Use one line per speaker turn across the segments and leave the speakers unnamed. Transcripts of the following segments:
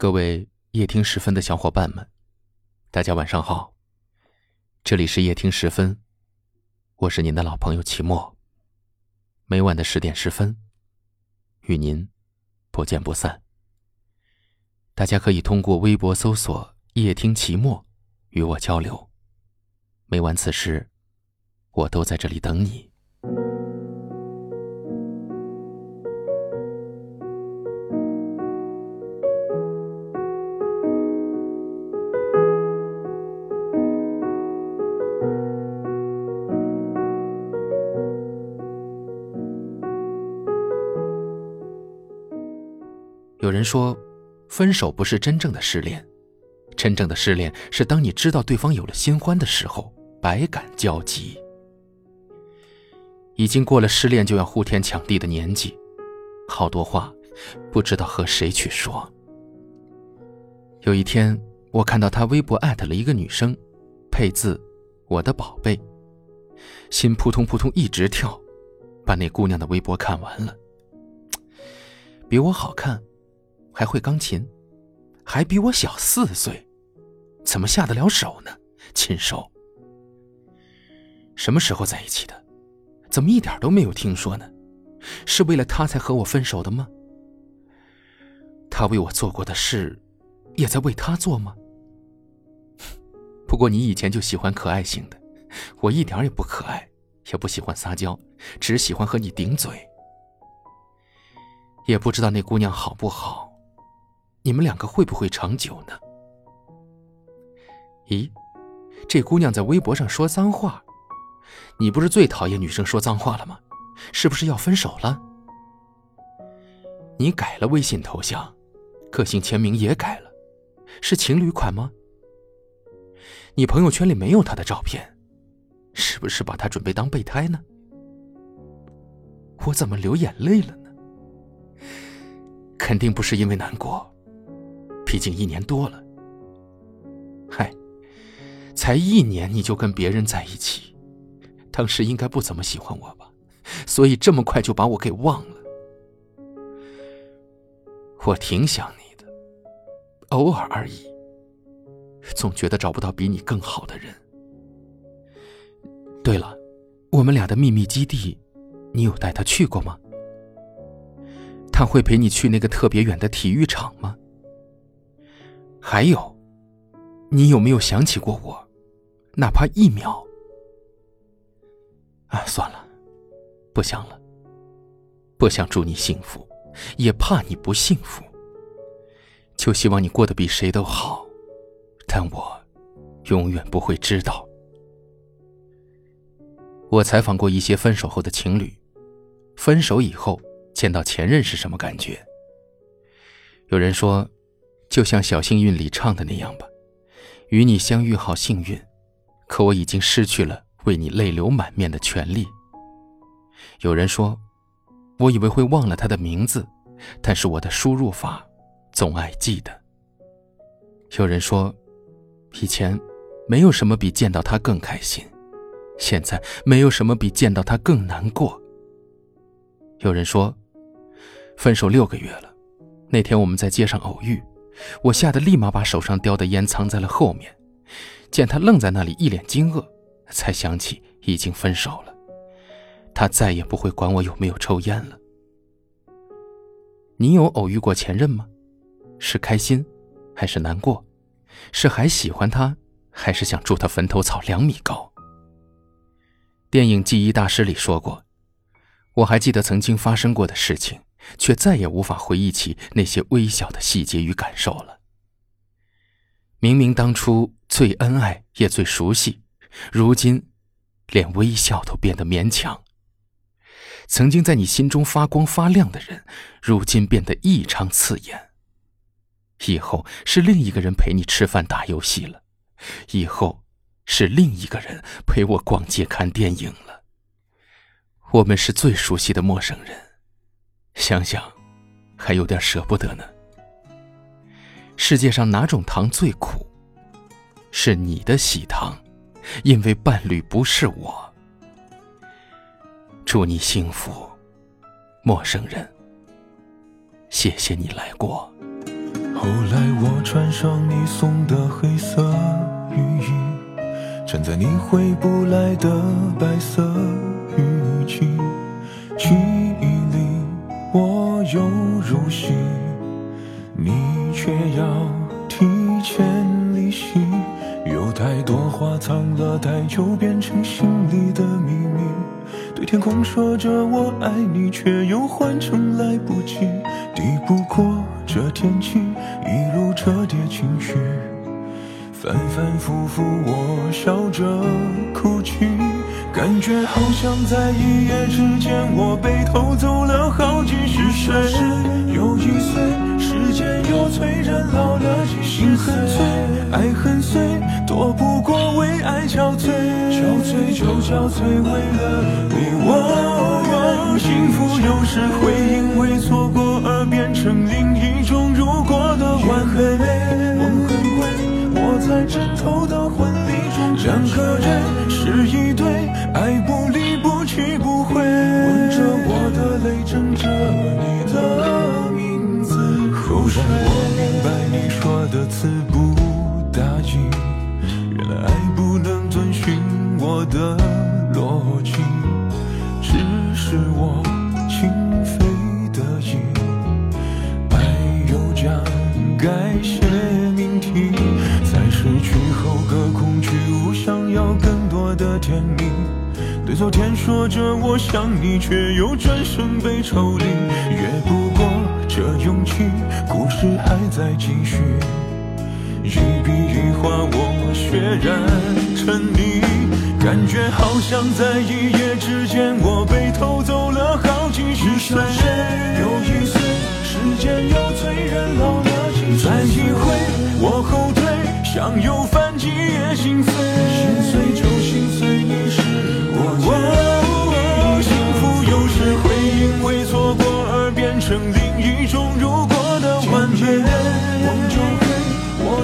各位夜听时分的小伙伴们，大家晚上好。这里是夜听时分，我是您的老朋友齐墨。每晚的十点十分，与您不见不散。大家可以通过微博搜索“夜听齐墨”与我交流。每晚此时，我都在这里等你。有人说，分手不是真正的失恋，真正的失恋是当你知道对方有了新欢的时候，百感交集。已经过了失恋就要呼天抢地的年纪，好多话不知道和谁去说。有一天，我看到他微博艾特了一个女生，配字“我的宝贝”，心扑通扑通一直跳，把那姑娘的微博看完了，比我好看。还会钢琴，还比我小四岁，怎么下得了手呢？禽兽！什么时候在一起的？怎么一点都没有听说呢？是为了他才和我分手的吗？他为我做过的事，也在为他做吗？不过你以前就喜欢可爱型的，我一点也不可爱，也不喜欢撒娇，只喜欢和你顶嘴。也不知道那姑娘好不好。你们两个会不会长久呢？咦，这姑娘在微博上说脏话，你不是最讨厌女生说脏话了吗？是不是要分手了？你改了微信头像，个性签名也改了，是情侣款吗？你朋友圈里没有她的照片，是不是把她准备当备胎呢？我怎么流眼泪了呢？肯定不是因为难过。毕竟一年多了，嗨，才一年你就跟别人在一起，当时应该不怎么喜欢我吧？所以这么快就把我给忘了。我挺想你的，偶尔而已。总觉得找不到比你更好的人。对了，我们俩的秘密基地，你有带他去过吗？他会陪你去那个特别远的体育场吗？还有，你有没有想起过我？哪怕一秒？啊，算了，不想了。不想祝你幸福，也怕你不幸福。就希望你过得比谁都好，但我永远不会知道。我采访过一些分手后的情侣，分手以后见到前任是什么感觉？有人说。就像小幸运里唱的那样吧，与你相遇好幸运，可我已经失去了为你泪流满面的权利。有人说，我以为会忘了他的名字，但是我的输入法总爱记得。有人说，以前没有什么比见到他更开心，现在没有什么比见到他更难过。有人说，分手六个月了，那天我们在街上偶遇。我吓得立马把手上叼的烟藏在了后面，见他愣在那里，一脸惊愕，才想起已经分手了。他再也不会管我有没有抽烟了。你有偶遇过前任吗？是开心，还是难过？是还喜欢他，还是想祝他坟头草两米高？电影《记忆大师》里说过，我还记得曾经发生过的事情。却再也无法回忆起那些微小的细节与感受了。明明当初最恩爱也最熟悉，如今连微笑都变得勉强。曾经在你心中发光发亮的人，如今变得异常刺眼。以后是另一个人陪你吃饭打游戏了，以后是另一个人陪我逛街看电影了。我们是最熟悉的陌生人。想想，还有点舍不得呢。世界上哪种糖最苦？是你的喜糖，因为伴侣不是我。祝你幸福，陌生人。谢谢你来过。
后来我穿上你送的黑色雨衣，站在你回不来的白色藏了太久，变成心里的秘密。对天空说着我爱你，却又换成来不及。抵不过这天气，一路折叠情绪，反反复复，我笑着哭泣，感觉好像在一夜之间，我被偷走了好几十岁，又一岁，时间又催人老了几十岁，就憔悴为了你我，幸福有时会因为错过而变成另一种如果的完美。我很贵，我在枕头的婚礼中，两个人是一对，爱不离不弃不悔。吻着我的泪，枕着你的名字。后来我明白你说的词我的逻辑，只是我情非得已。爱有奖，改写命题，在失去后隔空去悟，想要更多的甜蜜。对昨天说着我想你，却又转身被抽离。越不过这勇气，故事还在继续。一笔一画，我血染成泥，感觉好像在一夜之间，我被偷走了好几十岁。又一岁，时间又催人老了几岁。再一回，我后退，想又反击也心碎。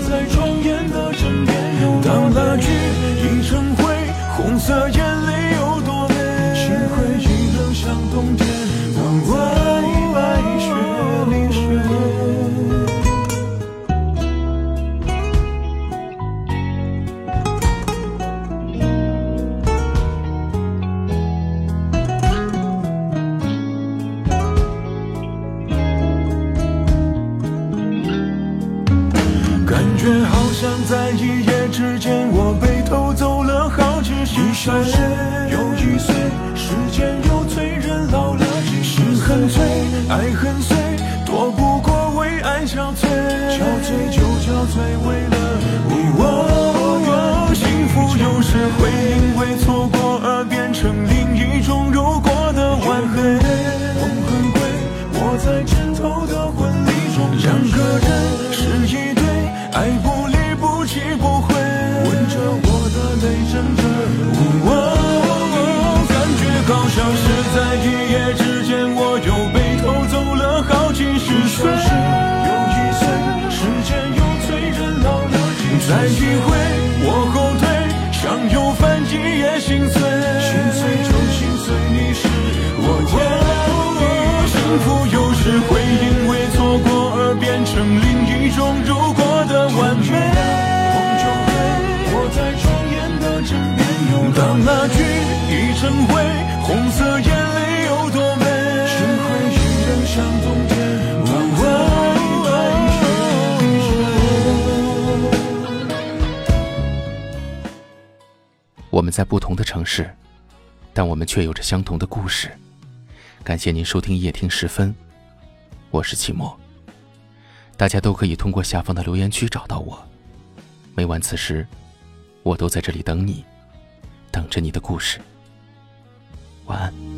我在在一夜之间，我被偷走了好几十岁。又一岁，时间又催人老了几十岁。心很脆，爱很碎，躲不过为爱憔悴。憔悴就憔悴为再一回，我后退，想又反击也心碎。心碎就心碎，你是我。幸福有时会因为错过而变成另一种如果的完美。我在庄严的枕边。当那句已成灰，
我们在不同的城市，但我们却有着相同的故事。感谢您收听夜听时分，我是齐墨。大家都可以通过下方的留言区找到我，每晚此时，我都在这里等你，等着你的故事。晚安。